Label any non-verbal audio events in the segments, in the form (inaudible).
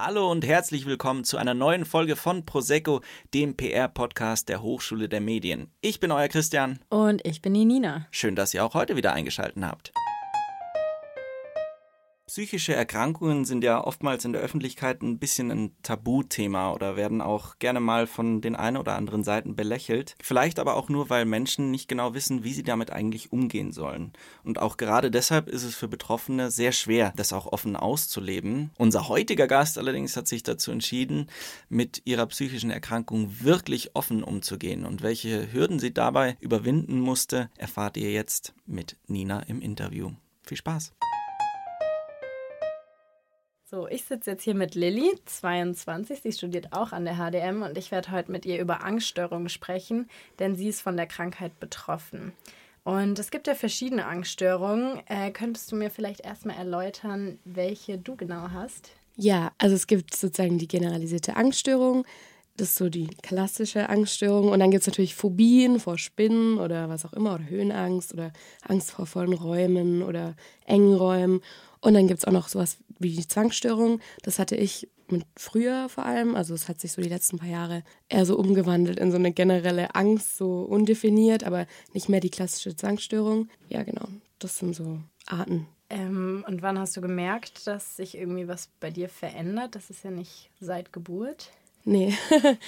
Hallo und herzlich willkommen zu einer neuen Folge von Prosecco, dem PR-Podcast der Hochschule der Medien. Ich bin euer Christian. Und ich bin die Nina. Schön, dass ihr auch heute wieder eingeschaltet habt. Psychische Erkrankungen sind ja oftmals in der Öffentlichkeit ein bisschen ein Tabuthema oder werden auch gerne mal von den einen oder anderen Seiten belächelt. Vielleicht aber auch nur, weil Menschen nicht genau wissen, wie sie damit eigentlich umgehen sollen. Und auch gerade deshalb ist es für Betroffene sehr schwer, das auch offen auszuleben. Unser heutiger Gast allerdings hat sich dazu entschieden, mit ihrer psychischen Erkrankung wirklich offen umzugehen. Und welche Hürden sie dabei überwinden musste, erfahrt ihr jetzt mit Nina im Interview. Viel Spaß! So, ich sitze jetzt hier mit Lilly, 22. Sie studiert auch an der HDM und ich werde heute mit ihr über Angststörungen sprechen, denn sie ist von der Krankheit betroffen. Und es gibt ja verschiedene Angststörungen. Äh, könntest du mir vielleicht erstmal erläutern, welche du genau hast? Ja, also es gibt sozusagen die generalisierte Angststörung. Das ist so die klassische Angststörung. Und dann gibt es natürlich Phobien vor Spinnen oder was auch immer, oder Höhenangst oder Angst vor vollen Räumen oder engen Räumen. Und dann gibt es auch noch sowas wie die Zwangsstörung. Das hatte ich mit früher vor allem. Also es hat sich so die letzten paar Jahre eher so umgewandelt in so eine generelle Angst, so undefiniert, aber nicht mehr die klassische Zwangsstörung. Ja, genau. Das sind so Arten. Ähm, und wann hast du gemerkt, dass sich irgendwie was bei dir verändert? Das ist ja nicht seit Geburt. Nee. (laughs)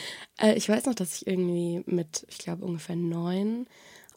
Äh, ich weiß noch, dass ich irgendwie mit, ich glaube, ungefähr neun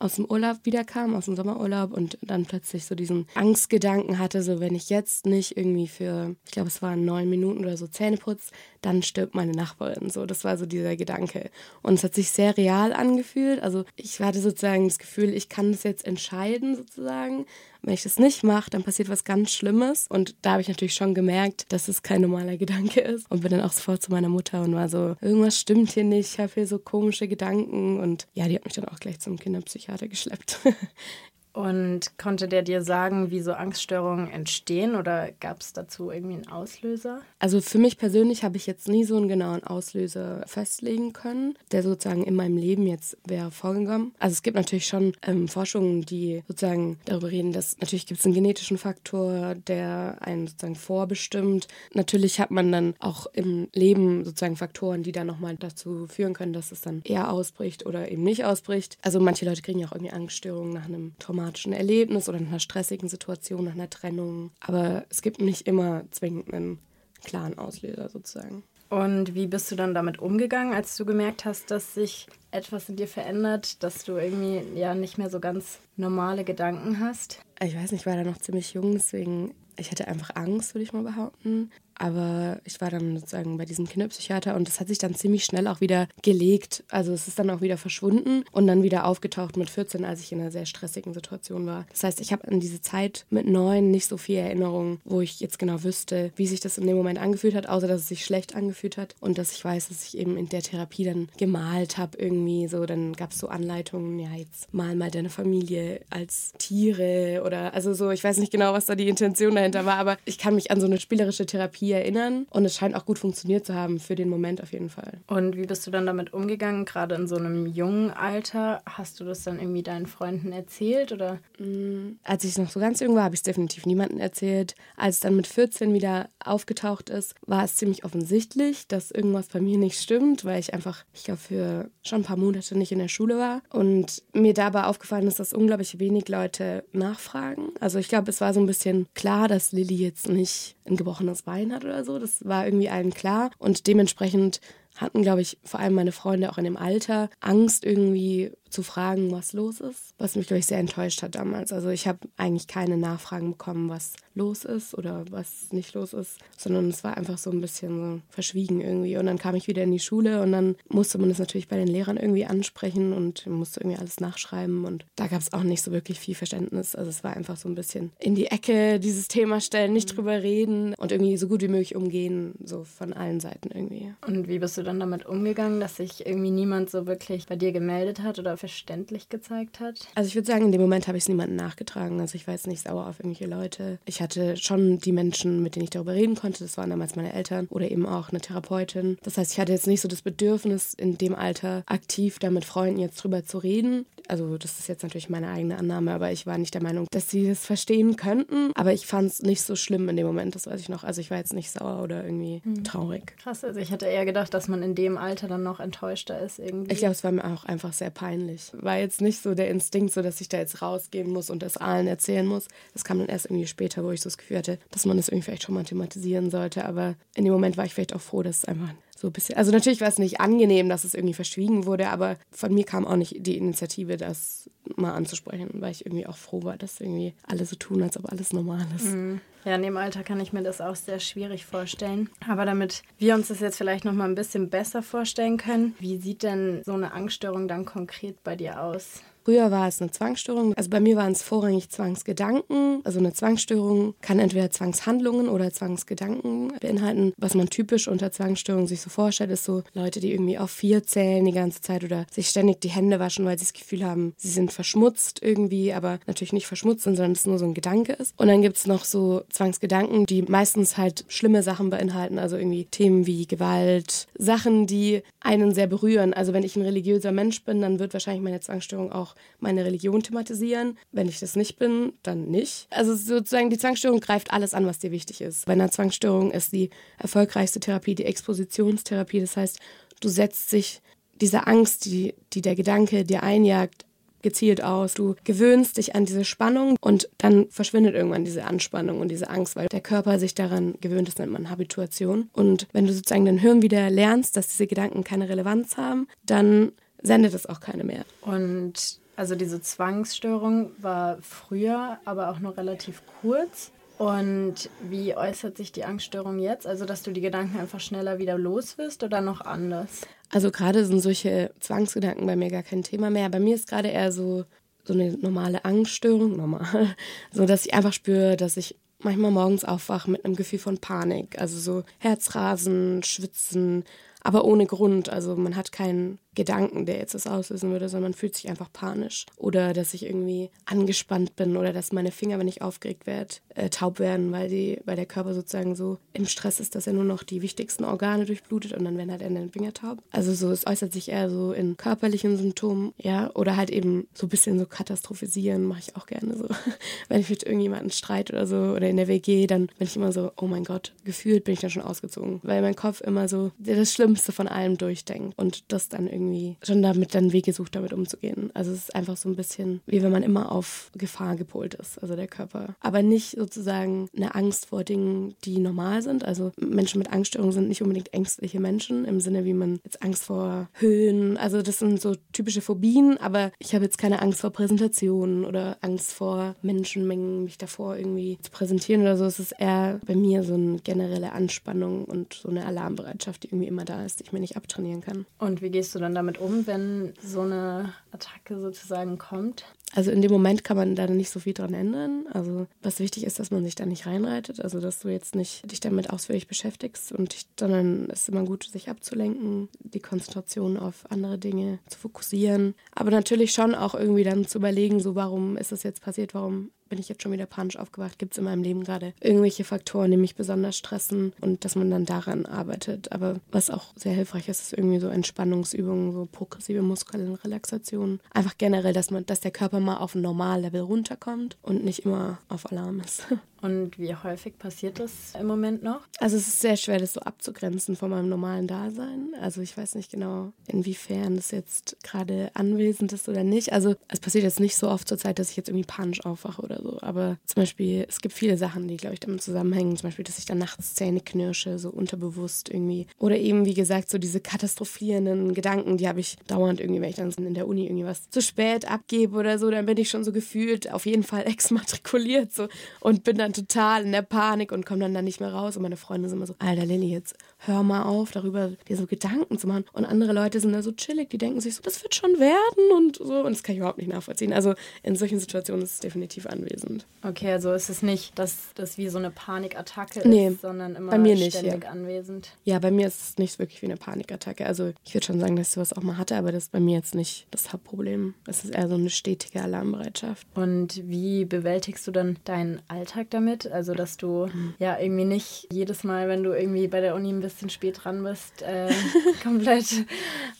aus dem Urlaub wiederkam, aus dem Sommerurlaub und dann plötzlich so diesen Angstgedanken hatte, so wenn ich jetzt nicht irgendwie für, ich glaube es waren neun Minuten oder so Zähne putze, dann stirbt meine Nachbarin. So, das war so dieser Gedanke. Und es hat sich sehr real angefühlt. Also ich hatte sozusagen das Gefühl, ich kann das jetzt entscheiden sozusagen. Wenn ich das nicht mache, dann passiert was ganz Schlimmes. Und da habe ich natürlich schon gemerkt, dass es kein normaler Gedanke ist. Und bin dann auch sofort zu meiner Mutter und war so, irgendwas stimmt hier nicht, ich habe hier so komische Gedanken. Und ja, die hat mich dann auch gleich zum Kinderpsychiater geschleppt. (laughs) Und konnte der dir sagen, wie so Angststörungen entstehen oder gab es dazu irgendwie einen Auslöser? Also für mich persönlich habe ich jetzt nie so einen genauen Auslöser festlegen können, der sozusagen in meinem Leben jetzt wäre vorgekommen. Also es gibt natürlich schon ähm, Forschungen, die sozusagen darüber reden, dass natürlich gibt es einen genetischen Faktor, der einen sozusagen vorbestimmt. Natürlich hat man dann auch im Leben sozusagen Faktoren, die dann nochmal dazu führen können, dass es dann eher ausbricht oder eben nicht ausbricht. Also manche Leute kriegen ja auch irgendwie Angststörungen nach einem Trauma traumatischen Erlebnis oder in einer stressigen Situation, nach einer Trennung. Aber es gibt nicht immer zwingend einen klaren Auslöser sozusagen. Und wie bist du dann damit umgegangen, als du gemerkt hast, dass sich etwas in dir verändert, dass du irgendwie ja nicht mehr so ganz normale Gedanken hast? Ich weiß nicht, ich war da noch ziemlich jung, deswegen ich hatte einfach Angst, würde ich mal behaupten. Aber ich war dann sozusagen bei diesem Kinderpsychiater und das hat sich dann ziemlich schnell auch wieder gelegt. Also es ist dann auch wieder verschwunden und dann wieder aufgetaucht mit 14, als ich in einer sehr stressigen Situation war. Das heißt, ich habe an diese Zeit mit neun nicht so viel Erinnerung, wo ich jetzt genau wüsste, wie sich das in dem Moment angefühlt hat, außer dass es sich schlecht angefühlt hat und dass ich weiß, dass ich eben in der Therapie dann gemalt habe irgendwie. So, dann gab es so Anleitungen, ja, jetzt mal mal deine Familie als Tiere oder also so, ich weiß nicht genau, was da die Intention dahinter war, aber ich kann mich an so eine spielerische Therapie Therapie erinnern. Und es scheint auch gut funktioniert zu haben, für den Moment auf jeden Fall. Und wie bist du dann damit umgegangen, gerade in so einem jungen Alter? Hast du das dann irgendwie deinen Freunden erzählt oder? Mm, als ich noch so ganz jung war, habe ich es definitiv niemandem erzählt. Als es dann mit 14 wieder aufgetaucht ist, war es ziemlich offensichtlich, dass irgendwas bei mir nicht stimmt, weil ich einfach, ich glaube, für schon ein paar Monate nicht in der Schule war. Und mir dabei aufgefallen ist, dass unglaublich wenig Leute nachfragen. Also ich glaube, es war so ein bisschen klar, dass Lilly jetzt nicht ein gebrochenes Bein hat oder so. Das war irgendwie allen klar. Und dementsprechend hatten, glaube ich, vor allem meine Freunde auch in dem Alter Angst irgendwie zu fragen, was los ist, was mich, glaube ich, sehr enttäuscht hat damals. Also ich habe eigentlich keine Nachfragen bekommen, was los ist oder was nicht los ist, sondern es war einfach so ein bisschen so verschwiegen irgendwie. Und dann kam ich wieder in die Schule und dann musste man das natürlich bei den Lehrern irgendwie ansprechen und musste irgendwie alles nachschreiben und da gab es auch nicht so wirklich viel Verständnis. Also es war einfach so ein bisschen in die Ecke dieses Thema stellen, nicht mhm. drüber reden und irgendwie so gut wie möglich umgehen, so von allen Seiten irgendwie. Und wie bist du dann damit umgegangen, dass sich irgendwie niemand so wirklich bei dir gemeldet hat oder verständlich gezeigt hat? Also ich würde sagen, in dem Moment habe ich es niemandem nachgetragen. Also ich war jetzt nicht sauer auf irgendwelche Leute. Ich hatte schon die Menschen, mit denen ich darüber reden konnte. Das waren damals meine Eltern oder eben auch eine Therapeutin. Das heißt, ich hatte jetzt nicht so das Bedürfnis, in dem Alter aktiv da mit Freunden jetzt drüber zu reden. Also das ist jetzt natürlich meine eigene Annahme, aber ich war nicht der Meinung, dass sie das verstehen könnten. Aber ich fand es nicht so schlimm in dem Moment, das weiß ich noch. Also ich war jetzt nicht sauer oder irgendwie mhm. traurig. Krass, also ich hätte eher gedacht, dass man in dem Alter dann noch enttäuschter ist irgendwie. Ich glaube, es war mir auch einfach sehr peinlich. War jetzt nicht so der Instinkt, so dass ich da jetzt rausgehen muss und das allen erzählen muss. Das kam dann erst irgendwie später, wo ich so das Gefühl hatte, dass man das irgendwie vielleicht schon mal thematisieren sollte. Aber in dem Moment war ich vielleicht auch froh, dass es einfach so ein bisschen. Also natürlich war es nicht angenehm, dass es irgendwie verschwiegen wurde, aber von mir kam auch nicht die Initiative, das mal anzusprechen, weil ich irgendwie auch froh war, dass irgendwie alle so tun, als ob alles normal ist. Mhm. Ja, in dem Alter kann ich mir das auch sehr schwierig vorstellen. Aber damit wir uns das jetzt vielleicht noch mal ein bisschen besser vorstellen können, wie sieht denn so eine Angststörung dann konkret bei dir aus? Früher war es eine Zwangsstörung. Also bei mir waren es vorrangig Zwangsgedanken. Also eine Zwangsstörung kann entweder Zwangshandlungen oder Zwangsgedanken beinhalten. Was man typisch unter Zwangsstörung sich so vorstellt, ist so Leute, die irgendwie auf vier zählen die ganze Zeit oder sich ständig die Hände waschen, weil sie das Gefühl haben, sie sind verschmutzt irgendwie, aber natürlich nicht verschmutzt sondern es nur so ein Gedanke ist. Und dann gibt es noch so Zwangsgedanken, die meistens halt schlimme Sachen beinhalten, also irgendwie Themen wie Gewalt, Sachen, die einen sehr berühren. Also wenn ich ein religiöser Mensch bin, dann wird wahrscheinlich meine Zwangsstörung auch meine Religion thematisieren. Wenn ich das nicht bin, dann nicht. Also sozusagen die Zwangsstörung greift alles an, was dir wichtig ist. Bei einer Zwangsstörung ist die erfolgreichste Therapie die Expositionstherapie. Das heißt, du setzt sich diese Angst, die, die der Gedanke dir einjagt, gezielt aus. Du gewöhnst dich an diese Spannung und dann verschwindet irgendwann diese Anspannung und diese Angst, weil der Körper sich daran gewöhnt, das nennt man Habituation. Und wenn du sozusagen dein Hirn wieder lernst, dass diese Gedanken keine Relevanz haben, dann sendet es auch keine mehr. Und also diese Zwangsstörung war früher, aber auch nur relativ kurz. Und wie äußert sich die Angststörung jetzt? Also, dass du die Gedanken einfach schneller wieder los wirst oder noch anders? Also, gerade sind solche Zwangsgedanken bei mir gar kein Thema mehr. Bei mir ist gerade eher so, so eine normale Angststörung, normal, so dass ich einfach spüre, dass ich manchmal morgens aufwache mit einem Gefühl von Panik. Also so Herzrasen, Schwitzen, aber ohne Grund. Also man hat keinen Gedanken, der jetzt das auslösen würde, sondern man fühlt sich einfach panisch. Oder dass ich irgendwie angespannt bin oder dass meine Finger, wenn ich aufgeregt werde, äh, taub werden, weil, die, weil der Körper sozusagen so im Stress ist, dass er nur noch die wichtigsten Organe durchblutet und dann werden halt den Finger taub. Also so, es äußert sich eher so in körperlichen Symptomen, ja, oder halt eben so ein bisschen so katastrophisieren mache ich auch gerne so. (laughs) wenn ich mit irgendjemandem streit oder so oder in der WG, dann bin ich immer so, oh mein Gott, gefühlt bin ich dann schon ausgezogen, weil mein Kopf immer so das Schlimmste von allem durchdenkt und das dann irgendwie irgendwie schon damit dann Wege sucht, damit umzugehen. Also es ist einfach so ein bisschen, wie wenn man immer auf Gefahr gepolt ist, also der Körper. Aber nicht sozusagen eine Angst vor Dingen, die normal sind. Also Menschen mit Angststörungen sind nicht unbedingt ängstliche Menschen im Sinne, wie man jetzt Angst vor Höhen, also das sind so typische Phobien, aber ich habe jetzt keine Angst vor Präsentationen oder Angst vor Menschenmengen, mich davor irgendwie zu präsentieren oder so. Es ist eher bei mir so eine generelle Anspannung und so eine Alarmbereitschaft, die irgendwie immer da ist, die ich mir nicht abtrainieren kann. Und wie gehst du dann damit um, wenn so eine Attacke sozusagen kommt? Also in dem Moment kann man da nicht so viel dran ändern. Also was wichtig ist, dass man sich da nicht reinreitet, also dass du jetzt nicht dich damit ausführlich beschäftigst und dich, sondern es ist immer gut, sich abzulenken, die Konzentration auf andere Dinge zu fokussieren. Aber natürlich schon auch irgendwie dann zu überlegen, so warum ist das jetzt passiert, warum bin ich jetzt schon wieder panisch aufgewacht? Gibt es in meinem Leben gerade irgendwelche Faktoren, die mich besonders stressen und dass man dann daran arbeitet? Aber was auch sehr hilfreich ist, ist irgendwie so Entspannungsübungen, so progressive Muskelrelaxation. Einfach generell, dass man, dass der Körper mal auf ein Normallevel runterkommt und nicht immer auf Alarm ist. (laughs) Und wie häufig passiert das im Moment noch? Also es ist sehr schwer, das so abzugrenzen von meinem normalen Dasein. Also ich weiß nicht genau, inwiefern das jetzt gerade anwesend ist oder nicht. Also es passiert jetzt nicht so oft zur Zeit, dass ich jetzt irgendwie panisch aufwache oder so. Aber zum Beispiel, es gibt viele Sachen, die, glaube ich, damit zusammenhängen. Zum Beispiel, dass ich dann nachts Zähne knirsche, so unterbewusst irgendwie. Oder eben, wie gesagt, so diese katastrophierenden Gedanken, die habe ich dauernd irgendwie, wenn ich dann in der Uni irgendwie was zu spät abgebe oder so, dann bin ich schon so gefühlt auf jeden Fall (laughs) exmatrikuliert so und bin dann total in der Panik und komme dann da nicht mehr raus. Und meine Freunde sind immer so, Alter Lilly, jetzt hör mal auf, darüber dir so Gedanken zu machen. Und andere Leute sind da so chillig, die denken sich so, das wird schon werden und so. Und das kann ich überhaupt nicht nachvollziehen. Also in solchen Situationen ist es definitiv anwesend. Okay, also ist es nicht, dass das wie so eine Panikattacke nee, ist, sondern immer bei mir nicht, ständig ja. anwesend. Ja, bei mir ist es nicht wirklich wie eine Panikattacke. Also ich würde schon sagen, dass ich sowas auch mal hatte, aber das ist bei mir jetzt nicht das Hauptproblem. Es ist eher so eine stetige Alarmbereitschaft. Und wie bewältigst du dann deinen Alltag damit? Also dass du mhm. ja irgendwie nicht jedes Mal, wenn du irgendwie bei der Uni bist, bisschen spät dran bist, äh, (laughs) komplett.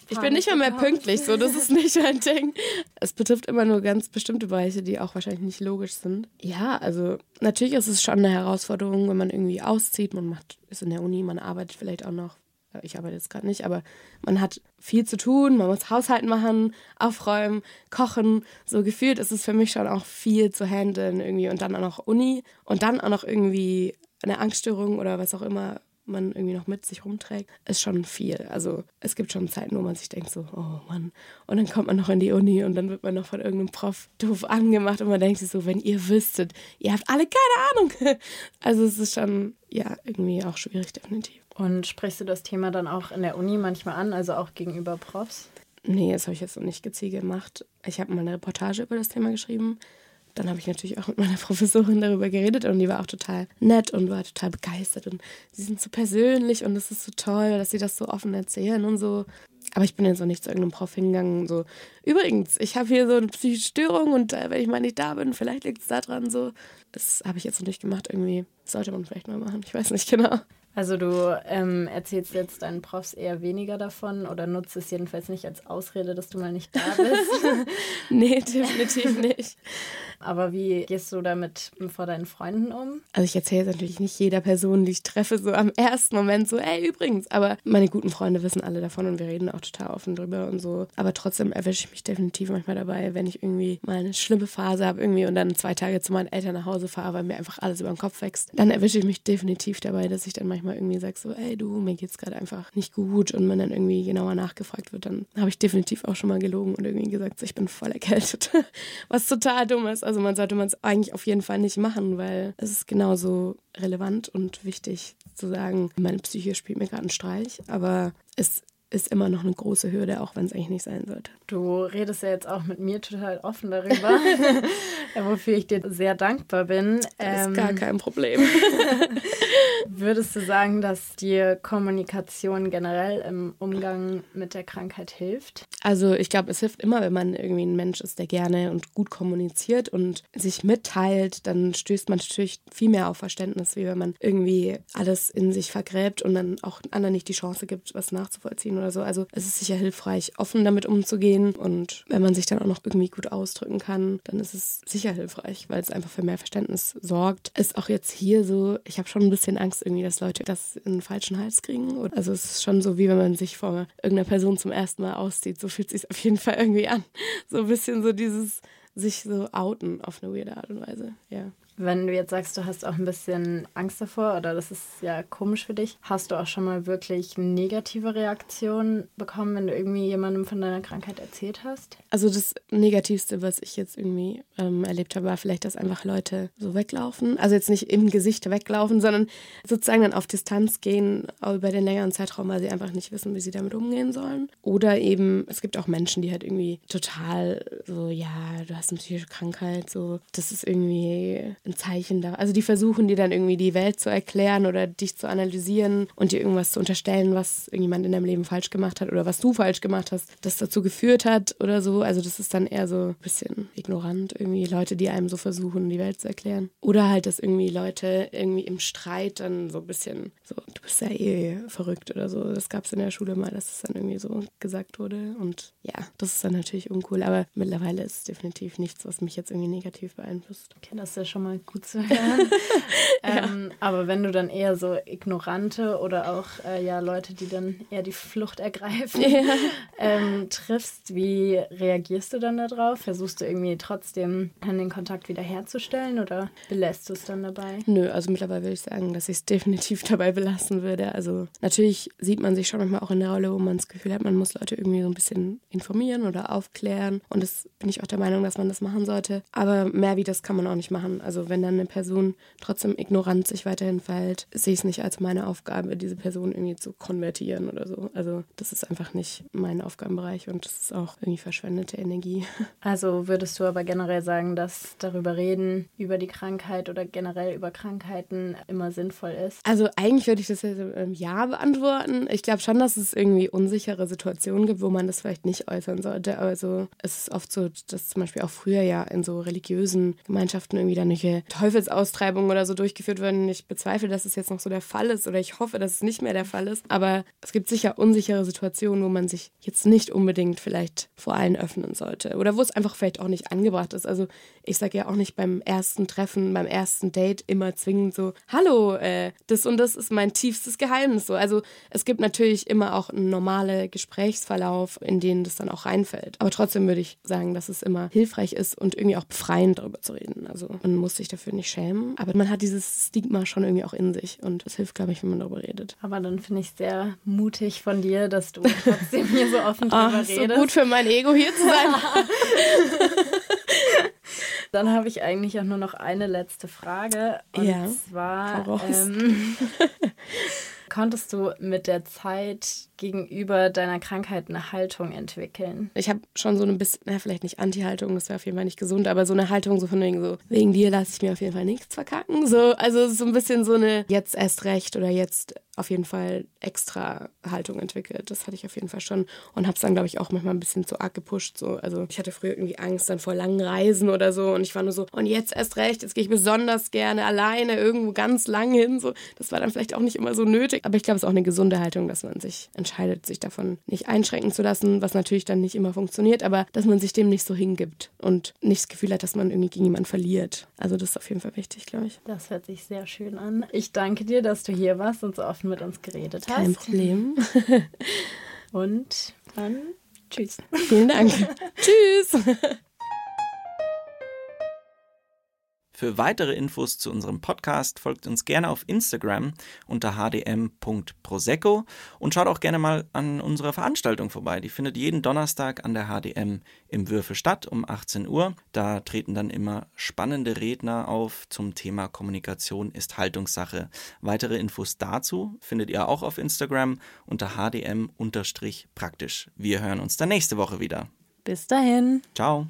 ich bin nicht mal mehr pünktlich, so das ist nicht mein Ding. Es betrifft immer nur ganz bestimmte Bereiche, die auch wahrscheinlich nicht logisch sind. Ja, also natürlich ist es schon eine Herausforderung, wenn man irgendwie auszieht, man macht ist in der Uni, man arbeitet vielleicht auch noch ich arbeite jetzt gerade nicht, aber man hat viel zu tun, man muss Haushalten machen, aufräumen, kochen. So gefühlt ist es für mich schon auch viel zu handeln irgendwie und dann auch noch Uni und dann auch noch irgendwie eine Angststörung oder was auch immer man irgendwie noch mit sich rumträgt, ist schon viel. Also es gibt schon Zeiten, wo man sich denkt so, oh Mann. Und dann kommt man noch in die Uni und dann wird man noch von irgendeinem Prof doof angemacht und man denkt sich so, wenn ihr wüsstet, ihr habt alle keine Ahnung. (laughs) Also es ist schon, ja, irgendwie auch schwierig, definitiv. Und sprichst du das Thema dann auch in der Uni manchmal an, also auch gegenüber Profs? Nee, das habe ich jetzt noch nicht gezielt gemacht. Ich habe mal eine Reportage über das Thema geschrieben. Dann habe ich natürlich auch mit meiner (laughs) Professorin darüber geredet und die war auch total nett und war total begeistert und sie sind so persönlich und es ist so toll, dass sie das so offen erzählen und so. Aber ich bin jetzt auch nicht zu irgendeinem Prof hingegangen. So, übrigens, ich habe hier so eine psychische Störung und äh, wenn ich mal nicht da bin, vielleicht liegt es daran so. Das habe ich jetzt noch nicht gemacht. Irgendwie sollte man vielleicht mal machen. Ich weiß nicht genau. Also du ähm, erzählst jetzt deinen Profs eher weniger davon oder nutzt es jedenfalls nicht als Ausrede, dass du mal nicht da bist? (laughs) nee, definitiv nicht. Aber wie gehst du damit vor deinen Freunden um? Also ich erzähle es natürlich nicht jeder Person, die ich treffe, so am ersten Moment so, ey, übrigens. Aber meine guten Freunde wissen alle davon und wir reden auch total offen drüber und so. Aber trotzdem erwische ich mich definitiv manchmal dabei, wenn ich irgendwie mal eine schlimme Phase habe irgendwie und dann zwei Tage zu meinen Eltern nach Hause fahre, weil mir einfach alles über den Kopf wächst. Dann erwische ich mich definitiv dabei, dass ich dann manchmal irgendwie sage so, ey du, mir geht's gerade einfach nicht gut und man dann irgendwie genauer nachgefragt wird, dann habe ich definitiv auch schon mal gelogen und irgendwie gesagt, so, ich bin voll erkältet. (laughs) Was total dumm ist. Also man sollte man es eigentlich auf jeden Fall nicht machen, weil es ist genauso relevant und wichtig zu sagen, meine Psyche spielt mir gerade einen Streich, aber es ist immer noch eine große Hürde, auch wenn es eigentlich nicht sein sollte. Du redest ja jetzt auch mit mir total offen darüber, (laughs) (laughs) wofür ich dir sehr dankbar bin. Das ist gar ähm, kein Problem. (laughs) Würdest du sagen, dass dir Kommunikation generell im Umgang mit der Krankheit hilft? Also ich glaube, es hilft immer, wenn man irgendwie ein Mensch ist, der gerne und gut kommuniziert und sich mitteilt, dann stößt man natürlich viel mehr auf Verständnis, wie wenn man irgendwie alles in sich vergräbt und dann auch anderen nicht die Chance gibt, was nachzuvollziehen oder so. Also es ist sicher hilfreich, offen damit umzugehen und wenn man sich dann auch noch irgendwie gut ausdrücken kann, dann ist es sicher hilfreich, weil es einfach für mehr Verständnis sorgt. Ist auch jetzt hier so, ich habe schon ein bisschen Angst irgendwie, dass Leute das in den falschen Hals kriegen. Also es ist schon so, wie wenn man sich vor irgendeiner Person zum ersten Mal auszieht. So fühlt es sich auf jeden Fall irgendwie an. So ein bisschen so dieses sich so outen auf eine weirde Art und Weise. Ja. Wenn du jetzt sagst, du hast auch ein bisschen Angst davor oder das ist ja komisch für dich, hast du auch schon mal wirklich negative Reaktionen bekommen, wenn du irgendwie jemandem von deiner Krankheit erzählt hast? Also das Negativste, was ich jetzt irgendwie ähm, erlebt habe, war vielleicht, dass einfach Leute so weglaufen. Also jetzt nicht im Gesicht weglaufen, sondern sozusagen dann auf Distanz gehen über den längeren Zeitraum, weil sie einfach nicht wissen, wie sie damit umgehen sollen. Oder eben, es gibt auch Menschen, die halt irgendwie total so, ja, du hast eine psychische Krankheit, so, das ist irgendwie ein Zeichen da. Also die versuchen dir dann irgendwie die Welt zu erklären oder dich zu analysieren und dir irgendwas zu unterstellen, was irgendjemand in deinem Leben falsch gemacht hat oder was du falsch gemacht hast, das dazu geführt hat oder so. Also das ist dann eher so ein bisschen ignorant irgendwie Leute, die einem so versuchen, die Welt zu erklären. Oder halt, dass irgendwie Leute irgendwie im Streit dann so ein bisschen so, du bist ja eh verrückt oder so. Das gab es in der Schule mal, dass es dann irgendwie so gesagt wurde. Und ja, das ist dann natürlich uncool. Aber mittlerweile ist es definitiv nichts, was mich jetzt irgendwie negativ beeinflusst. Okay, das ist ja schon mal gut zu (laughs) hören. ähm, ja. Aber wenn du dann eher so Ignorante oder auch äh, ja Leute, die dann eher die Flucht ergreifen, ja. ähm, triffst, wie reagierst du dann darauf? Versuchst du irgendwie trotzdem den Kontakt wiederherzustellen oder belässt du es dann dabei? Nö, also mittlerweile würde ich sagen, dass ich es definitiv (laughs) dabei belassen würde. Also natürlich sieht man sich schon manchmal auch in der Rolle, wo man das Gefühl hat, man muss Leute irgendwie so ein bisschen informieren oder aufklären. Und das bin ich auch der Meinung, dass man das machen sollte. Aber mehr wie das kann man auch nicht machen. Also wenn dann eine Person trotzdem ignorant sich weiterhin verhält, sehe ich es nicht als meine Aufgabe, diese Person irgendwie zu konvertieren oder so. Also das ist einfach nicht mein Aufgabenbereich und das ist auch irgendwie verschwendete Energie. (laughs) Also würdest du aber generell sagen, dass darüber reden, über die Krankheit oder generell über Krankheiten immer sinnvoll ist? Also eigentlich würde ich das jetzt im Ja beantworten. Ich glaube schon, dass es irgendwie unsichere Situationen gibt, wo man das vielleicht nicht äußern sollte. Also es ist oft so, dass zum Beispiel auch früher ja in so religiösen Gemeinschaften irgendwie dann irgendwelche Teufelsaustreibungen oder so durchgeführt werden. Ich bezweifle, dass es jetzt noch so der Fall ist oder ich hoffe, dass es nicht mehr der Fall ist. Aber es gibt sicher unsichere Situationen, wo man sich jetzt nicht unbedingt vielleicht vor allen öffnen sollte oder wo es einfach vielleicht auch nicht angebracht ist. Also ich sage ja auch nicht beim ersten Treffen, beim ersten Date immer zwingend so, hallo, äh, das und das ist mein tiefstes Geheimnis. So. Also es gibt natürlich immer auch einen normalen Gesprächsverlauf, in den das dann auch reinfällt. Aber trotzdem würde ich sagen, dass es immer hilfreich ist und irgendwie auch befreiend darüber zu reden. Also man muss sich dafür nicht schämen, aber man hat dieses Stigma schon irgendwie auch in sich und es hilft, glaube ich, wenn man darüber redet. Aber dann finde ich sehr mutig von dir, dass du trotzdem hier so offen drüber Ach, redest. so gut für mein Ego hier zu sein. (laughs) Dann habe ich eigentlich auch nur noch eine letzte Frage. Und ja, zwar, ähm, (laughs) konntest du mit der Zeit gegenüber deiner Krankheit eine Haltung entwickeln? Ich habe schon so eine bisschen, na, vielleicht nicht Anti-Haltung, das wäre auf jeden Fall nicht gesund, aber so eine Haltung so von wegen so, wegen dir lasse ich mir auf jeden Fall nichts verkacken. So, also so ein bisschen so eine jetzt erst recht oder jetzt auf jeden Fall extra Haltung entwickelt. Das hatte ich auf jeden Fall schon und habe es dann, glaube ich, auch manchmal ein bisschen zu arg gepusht. So. Also ich hatte früher irgendwie Angst dann vor langen Reisen oder so und ich war nur so, und jetzt erst recht, jetzt gehe ich besonders gerne alleine irgendwo ganz lang hin. So. Das war dann vielleicht auch nicht immer so nötig, aber ich glaube, es ist auch eine gesunde Haltung, dass man sich entscheidet, sich davon nicht einschränken zu lassen, was natürlich dann nicht immer funktioniert, aber dass man sich dem nicht so hingibt und nicht das Gefühl hat, dass man irgendwie gegen jemanden verliert. Also das ist auf jeden Fall wichtig, glaube ich. Das hört sich sehr schön an. Ich danke dir, dass du hier warst und so offen mit uns geredet hast. Kein Problem. (laughs) und dann tschüss. Vielen Dank. (laughs) tschüss. Für weitere Infos zu unserem Podcast folgt uns gerne auf Instagram unter hdm.prosecco und schaut auch gerne mal an unserer Veranstaltung vorbei. Die findet jeden Donnerstag an der HDM im Würfe statt um 18 Uhr. Da treten dann immer spannende Redner auf zum Thema Kommunikation ist Haltungssache. Weitere Infos dazu findet ihr auch auf Instagram unter hdm-praktisch. Wir hören uns dann nächste Woche wieder. Bis dahin. Ciao.